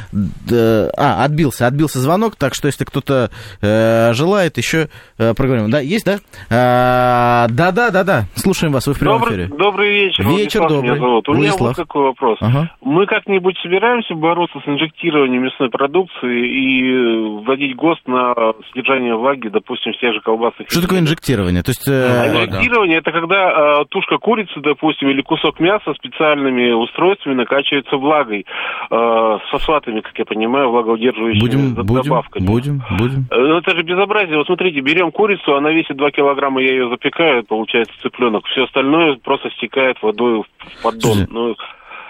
А, отбился, отбился звонок, так что если кто-то э, желает, еще э, проговорим. Да, есть, да? А, да, да, да, да. Слушаем вас, вы в прямом добрый, эфире. Добрый вечер. Вечер Владислав добрый. Меня зовут. У Владислав. меня вот какой вопрос. Ага. Мы как-нибудь собираемся бороться с инжектированием мясной продукции и вводить ГОСТ на содержание влаги, допустим, в тех же колбасах? Что такое инжектирование? То есть, э, инжектирование это когда э, тушка курицы, допустим, или кусок мяса специальными устройствами накачивается влагой э, с фосфатами, как я понимаю, влагоудерживающими будем, будем, добавками. Будем, будем. Ну, это же безобразие. Вот смотрите, берем курицу, она весит 2 килограмма, я ее запекаю, получается цыпленок. Все остальное просто стекает водой в поддон. Слушайте, ну,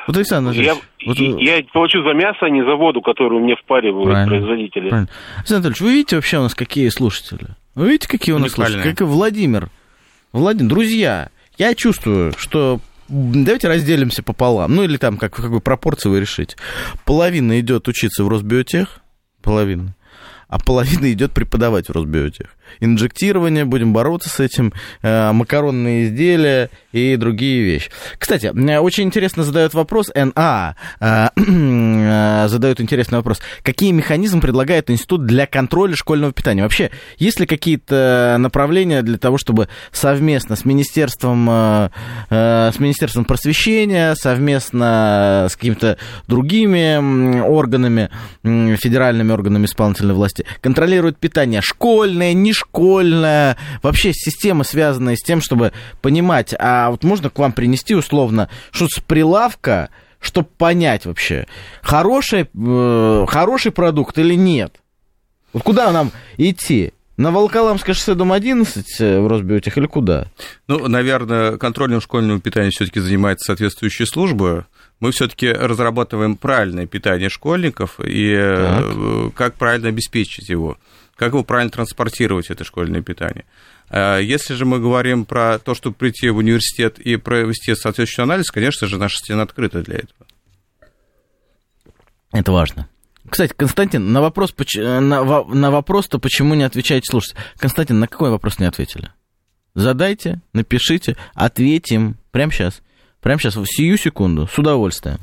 вот, Александр я, вот... я получу за мясо, а не за воду, которую мне впаривают Правильно. производители. Правильно. Александр Анатольевич, вы видите вообще у нас какие слушатели? Вы видите, какие у нас слушатели? Как и Владимир. Владимир, друзья, я чувствую, что давайте разделимся пополам. Ну, или там, как, в какой пропорции вы решите. Половина идет учиться в Росбиотех, половина, а половина идет преподавать в Росбиотех. Инжектирование, будем бороться с этим, э, макаронные изделия и другие вещи. Кстати, очень интересно задает вопрос, НА э, э, задает интересный вопрос. Какие механизмы предлагает институт для контроля школьного питания? Вообще, есть ли какие-то направления для того, чтобы совместно с Министерством, э, э, с Министерством просвещения, совместно с какими-то другими органами, федеральными органами исполнительной власти, контролировать питание школьное, не школьная, вообще система, связанная с тем, чтобы понимать, а вот можно к вам принести условно что с прилавка, чтобы понять вообще, хороший, э, хороший продукт или нет? Вот куда нам идти? На Волоколамское шоссе, дом 11 в Росбиотех или куда? Ну, наверное, контролем школьного питания все-таки занимается соответствующая служба. Мы все-таки разрабатываем правильное питание школьников и так. как правильно обеспечить его как его правильно транспортировать, это школьное питание. А если же мы говорим про то, чтобы прийти в университет и провести соответствующий анализ, конечно же, наша стена открыта для этого. Это важно. Кстати, Константин, на вопрос, на, на вопрос-то почему не отвечаете слушайте. Константин, на какой вопрос не ответили? Задайте, напишите, ответим прямо сейчас. Прямо сейчас, в сию секунду, с удовольствием.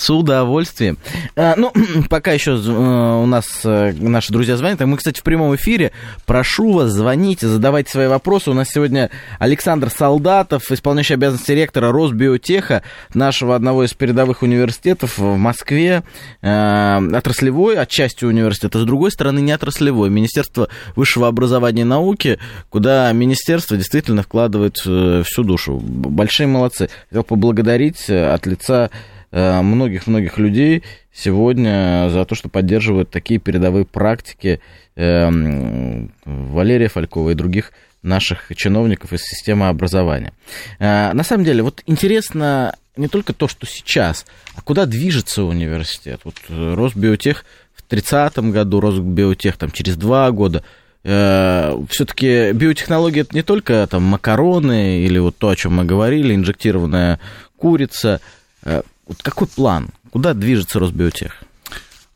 С удовольствием. А, ну, пока еще у нас наши друзья звонят. Мы, кстати, в прямом эфире. Прошу вас, звоните, задавайте свои вопросы. У нас сегодня Александр Солдатов, исполняющий обязанности ректора Росбиотеха, нашего одного из передовых университетов в Москве. Отраслевой, отчасти университета, с другой стороны, не отраслевой. Министерство высшего образования и науки, куда министерство действительно вкладывает всю душу. Большие молодцы. Хотел поблагодарить от лица Э, многих-многих людей сегодня за то, что поддерживают такие передовые практики эм, Валерия Фалькова и других наших чиновников из системы образования. Э, на самом деле, вот интересно не только то, что сейчас, а куда движется университет. Вот э, Росбиотех в 30 году, Росбиотех там через два года. Все-таки биотехнология это не только там макароны или вот то, о чем мы говорили, инжектированная курица. Вот какой план? Куда движется Росбиотех?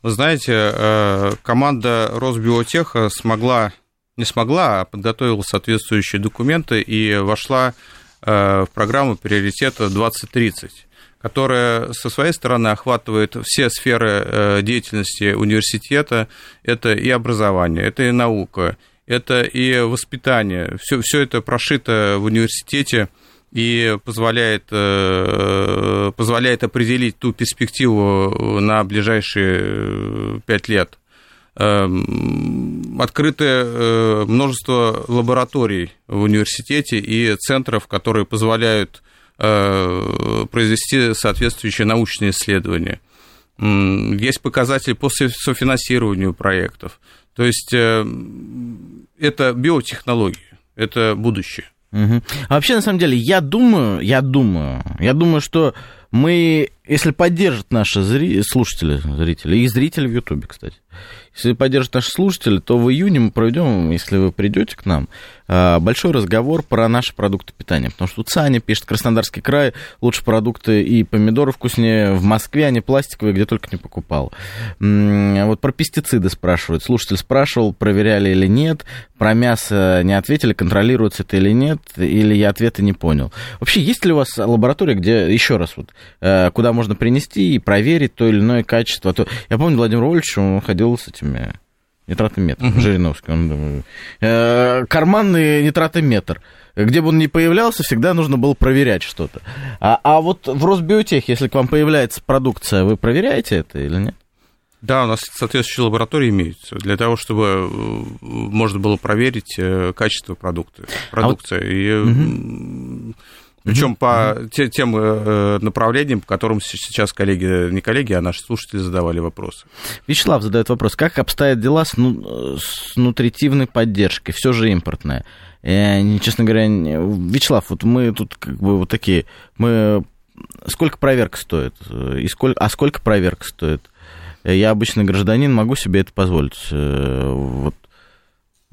Вы знаете, э, команда Росбиотеха смогла, не смогла, а подготовила соответствующие документы и вошла э, в программу приоритета 2030 которая со своей стороны охватывает все сферы э, деятельности университета. Это и образование, это и наука, это и воспитание. Все, все это прошито в университете и позволяет, э, позволяет определить ту перспективу на ближайшие э, пять лет. Эм, открыто э, множество лабораторий в университете и центров, которые позволяют произвести соответствующие научные исследования. Есть показатели по софинансированию проектов. То есть это биотехнологии, это будущее. Угу. А вообще, на самом деле, я думаю, я думаю, я думаю, что мы, если поддержат наши зри... слушатели, зрители, и зрители в Ютубе, кстати, если поддержат наши слушатели, то в июне мы проведем, если вы придете к нам, большой разговор про наши продукты питания. Потому что Саня пишет, Краснодарский край, лучше продукты и помидоры вкуснее в Москве, а не пластиковые, где только не покупал. Вот про пестициды спрашивают. Слушатель спрашивал, проверяли или нет. Про мясо не ответили, контролируется это или нет, или я ответы не понял. Вообще, есть ли у вас лаборатория, где, еще раз, вот, э, куда можно принести и проверить то или иное качество? А то, я помню, Владимир Вольевич, он ходил с этими нитратометр, угу. Жириновский. Он, э, карманный нитратометр. Где бы он ни появлялся, всегда нужно было проверять что-то. А, а вот в Росбиотех, если к вам появляется продукция, вы проверяете это или нет? Да, у нас соответствующие лаборатории имеются для того, чтобы э, можно было проверить э, качество продукта, продукции. А вот... И угу. Причем mm-hmm. по те, тем э, направлениям, по которым сейчас коллеги, не коллеги, а наши слушатели задавали вопросы. Вячеслав задает вопрос, как обстоят дела с, ну, с нутритивной поддержкой? Все же импортная. И, честно говоря, Вячеслав, вот мы тут как бы вот такие, мы сколько проверка стоит? И сколько, а сколько проверка стоит? Я обычный гражданин, могу себе это позволить. Э, вот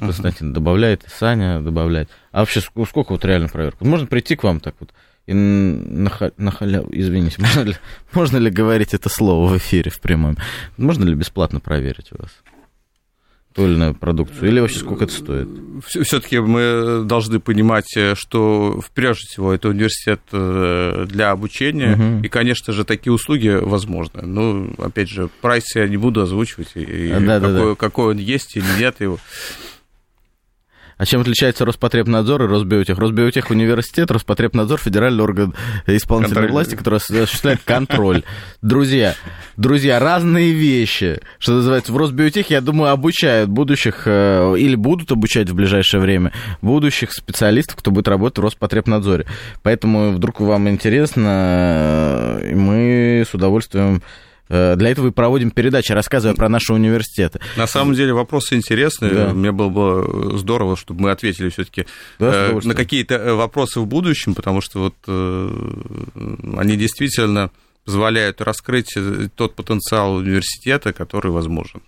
Константин добавляет, Саня добавляет. А вообще сколько вот реально проверка? Можно прийти к вам так вот и на, на халяву, извините, можно ли, можно ли говорить это слово в эфире в прямом? Можно ли бесплатно проверить у вас? ту или иную продукцию, или вообще сколько это стоит? Все-таки мы должны понимать, что прежде всего это университет э, для обучения, угу. и, конечно же, такие услуги возможны. Ну, опять же, прайс я не буду озвучивать, и да, какой, да, да. какой он есть или нет его. А чем отличается Роспотребнадзор и Росбиотех? Росбиотех университет, Роспотребнадзор федеральный орган исполнительной контроль. власти, который осуществляет контроль. Друзья, друзья, разные вещи. Что называется, в Росбиотехе, я думаю, обучают будущих, э, или будут обучать в ближайшее время, будущих специалистов, кто будет работать в Роспотребнадзоре. Поэтому, вдруг вам интересно, э, мы с удовольствием для этого и проводим передачи, рассказывая про наши университеты. На самом деле вопросы интересные. Да. Мне было бы здорово, чтобы мы ответили все-таки да, э, на какие-то э, вопросы в будущем, потому что вот они действительно позволяют раскрыть тот потенциал университета, который возможен.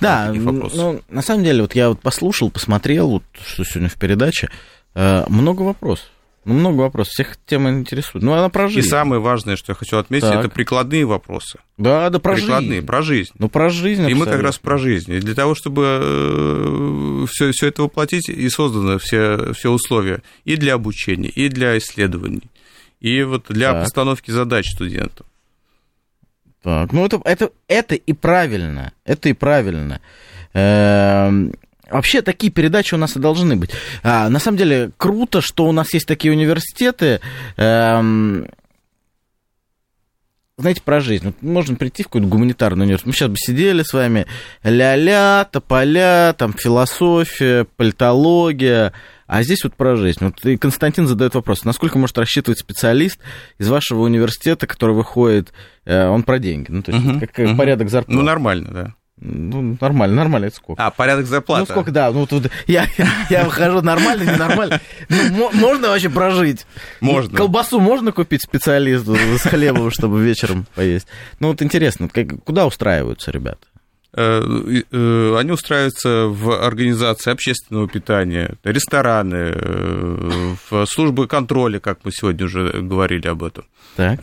Да, ну, на самом деле, вот я вот послушал, посмотрел, вот, что сегодня в передаче, много вопросов. Ну, много вопросов, всех тема интересует. Ну, она про жизнь. И самое важное, что я хочу отметить, так. это прикладные вопросы. Да, да, про прикладные, жизнь. про жизнь. Ну, про жизнь И мы как раз про жизнь. И для того, чтобы все, э, все это воплотить, и созданы все, все условия и для обучения, и для исследований, и вот для так. постановки задач студентам. Так, ну это, это, это и правильно, это и правильно. Вообще такие передачи у нас и должны быть. А, на самом деле круто, что у нас есть такие университеты. Эм, знаете, про жизнь. Вот можно прийти в какой-то гуманитарный университет. Мы сейчас бы сидели с вами, ля-ля, тополя, там философия, политология, а здесь вот про жизнь. Вот и Константин задает вопрос, насколько может рассчитывать специалист из вашего университета, который выходит, э, он про деньги, ну, то есть угу, как угу. порядок зарплаты. Ну, нормально, да. Ну, нормально, нормально, это сколько? А, порядок зарплаты. Ну, сколько, да, ну, тут я, я выхожу нормально, ненормально. Ну, можно вообще прожить? Можно. Колбасу можно купить специалисту с хлебом, чтобы вечером поесть? Ну, вот интересно, куда устраиваются ребята? Э, э, они устраиваются в организации общественного питания, рестораны, э, в службы контроля, как мы сегодня уже говорили об этом. Так.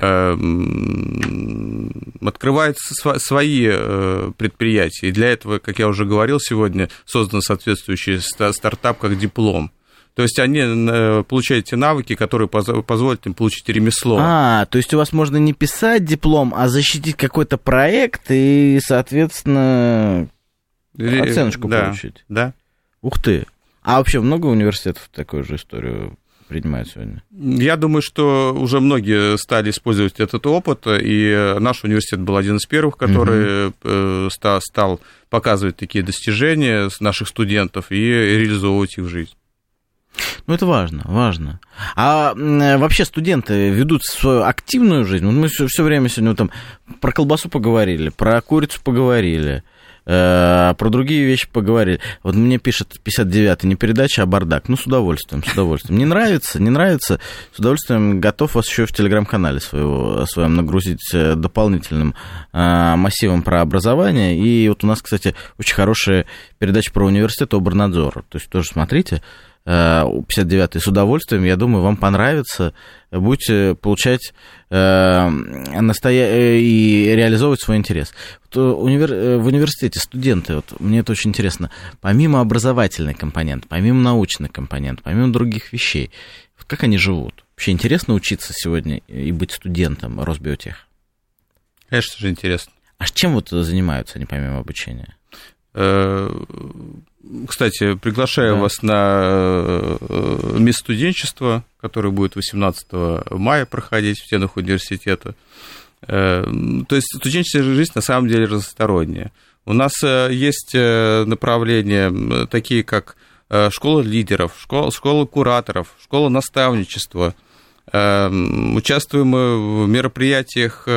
Открывают свои предприятия. И для этого, как я уже говорил сегодня, создан соответствующий стартап как диплом. То есть они э, получают те навыки, которые позволят им получить ремесло. А, то есть у вас можно не писать диплом, а защитить какой-то проект и, соответственно, оценочку да, получить. Да. Ух ты. А вообще много университетов такую же историю принимают сегодня? Я думаю, что уже многие стали использовать этот опыт, и наш университет был один из первых, который угу. стал показывать такие достижения наших студентов и реализовывать их в жизнь. Ну, это важно, важно. А вообще студенты ведут свою активную жизнь? Мы все, все время сегодня там про колбасу поговорили, про курицу поговорили, э, про другие вещи поговорили. Вот мне пишет 59-й, не передача, а бардак. Ну, с удовольствием, с удовольствием. Не нравится, не нравится, с удовольствием готов вас еще в телеграм-канале своего, своем нагрузить э, дополнительным э, массивом про образование. И вот у нас, кстати, очень хорошая передача про университет Обернадзор. То есть тоже смотрите. 59-й с удовольствием, я думаю, вам понравится. Будете получать э, настоя... Э, и реализовывать свой интерес. Вот э, универ... В университете студенты, вот мне это очень интересно, помимо образовательной компонент, помимо научной компонент, помимо других вещей, вот как они живут? Вообще интересно учиться сегодня и быть студентом Росбиотех? Конечно же, интересно. А чем вот занимаются они помимо обучения? Кстати, приглашаю да. вас на э, место студенчества, которое будет 18 мая проходить в стенах университета. Э, то есть студенческая жизнь на самом деле разносторонняя. У нас э, есть направления такие, как школа лидеров, школа, школа кураторов, школа наставничества. Участвуем мы в мероприятиях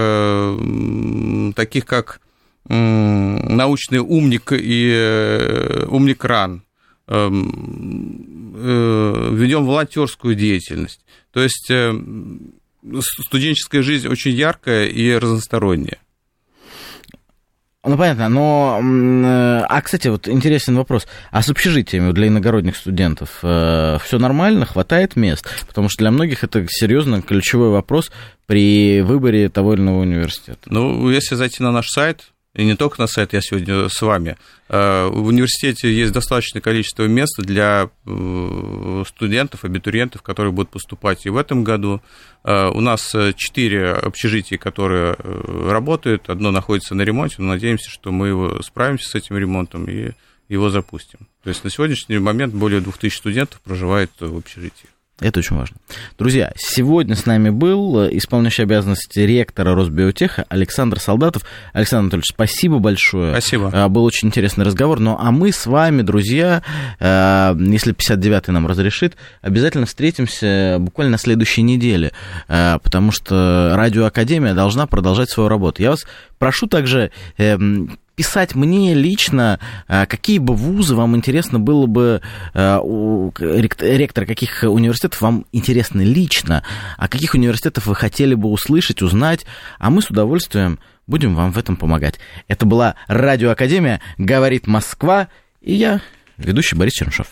таких, как научный умник и э, умник ран, эм, э, ведем волонтерскую деятельность. То есть э, студенческая жизнь очень яркая и разносторонняя. Ну, понятно, но... А, кстати, вот интересен вопрос. А с общежитиями для иногородних студентов э, все нормально, хватает мест? Потому что для многих это серьезно ключевой вопрос при выборе того или иного университета. Ну, если зайти на наш сайт, и не только на сайт, я сегодня с вами. Э, в университете есть достаточное количество мест для э, студентов, абитуриентов, которые будут поступать и в этом году. Э, у нас четыре общежития, которые работают. Одно находится на ремонте, но надеемся, что мы справимся с этим ремонтом и его запустим. То есть на сегодняшний момент более 2000 студентов проживает в общежитии. Это очень важно. Друзья, сегодня с нами был э, исполняющий обязанности ректора Росбиотеха Александр Солдатов. Александр Анатольевич, спасибо большое. Спасибо. Э, был очень интересный разговор. Ну, а мы с вами, друзья, э, если 59-й нам разрешит, обязательно встретимся буквально на следующей неделе, потому что Радиоакадемия должна продолжать свою работу. Я вас прошу также эм, писать мне лично, э, какие бы вузы вам интересно было бы, э, ректор каких университетов вам интересны лично, а каких университетов вы хотели бы услышать, узнать, а мы с удовольствием будем вам в этом помогать. Это была Радиоакадемия, говорит Москва, и я, ведущий Борис Чернышов.